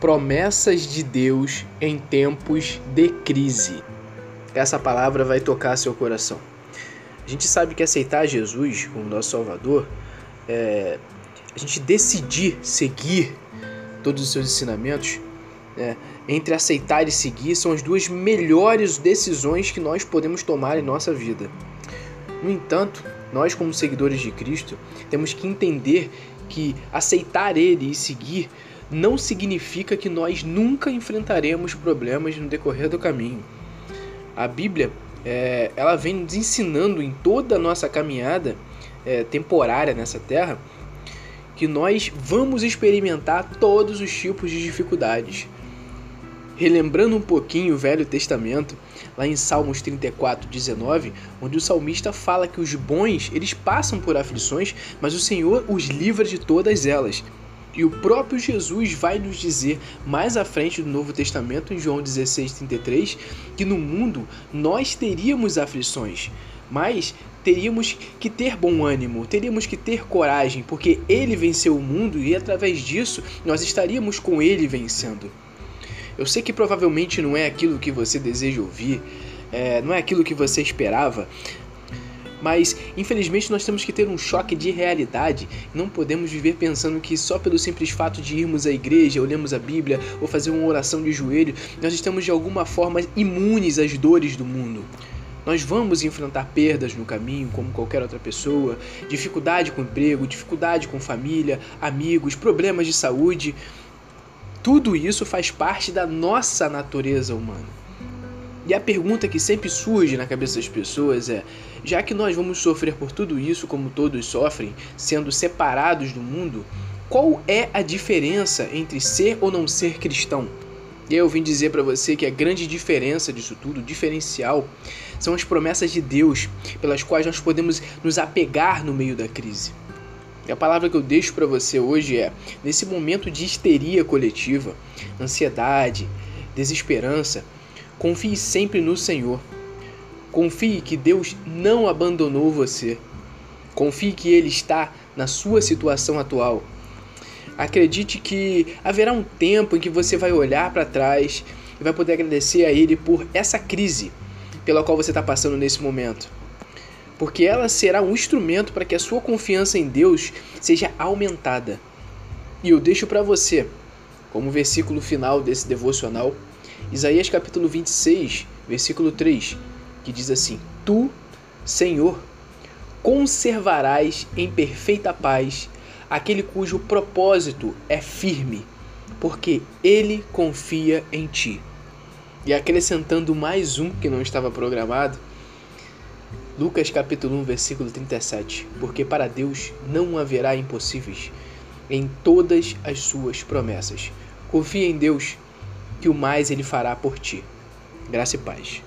Promessas de Deus em tempos de crise. Essa palavra vai tocar seu coração. A gente sabe que aceitar Jesus como nosso Salvador é a gente decidir seguir todos os seus ensinamentos. É, entre aceitar e seguir são as duas melhores decisões que nós podemos tomar em nossa vida. No entanto, nós, como seguidores de Cristo, temos que entender que aceitar Ele e seguir não significa que nós nunca enfrentaremos problemas no decorrer do caminho. A Bíblia é, ela vem nos ensinando em toda a nossa caminhada é, temporária nessa terra que nós vamos experimentar todos os tipos de dificuldades. Relembrando um pouquinho o Velho Testamento, lá em Salmos 34, 19, onde o salmista fala que os bons eles passam por aflições, mas o Senhor os livra de todas elas. E o próprio Jesus vai nos dizer mais à frente do Novo Testamento, em João 16,33, que no mundo nós teríamos aflições, mas teríamos que ter bom ânimo, teríamos que ter coragem, porque ele venceu o mundo e através disso nós estaríamos com ele vencendo. Eu sei que provavelmente não é aquilo que você deseja ouvir, é, não é aquilo que você esperava, mas infelizmente nós temos que ter um choque de realidade. Não podemos viver pensando que só pelo simples fato de irmos à igreja, ou lermos a Bíblia, ou fazer uma oração de joelho, nós estamos de alguma forma imunes às dores do mundo. Nós vamos enfrentar perdas no caminho, como qualquer outra pessoa, dificuldade com emprego, dificuldade com família, amigos, problemas de saúde. Tudo isso faz parte da nossa natureza humana. E a pergunta que sempre surge na cabeça das pessoas é: já que nós vamos sofrer por tudo isso, como todos sofrem, sendo separados do mundo, qual é a diferença entre ser ou não ser cristão? E eu vim dizer para você que a grande diferença disso tudo, diferencial, são as promessas de Deus pelas quais nós podemos nos apegar no meio da crise. E a palavra que eu deixo para você hoje é: nesse momento de histeria coletiva, ansiedade, desesperança, Confie sempre no Senhor. Confie que Deus não abandonou você. Confie que Ele está na sua situação atual. Acredite que haverá um tempo em que você vai olhar para trás e vai poder agradecer a Ele por essa crise pela qual você está passando nesse momento. Porque ela será um instrumento para que a sua confiança em Deus seja aumentada. E eu deixo para você, como versículo final desse devocional, Isaías capítulo 26, versículo 3, que diz assim: Tu, Senhor, conservarás em perfeita paz aquele cujo propósito é firme, porque ele confia em ti. E acrescentando mais um que não estava programado, Lucas capítulo 1, versículo 37, porque para Deus não haverá impossíveis em todas as suas promessas. Confia em Deus que o mais ele fará por ti. Graça e paz.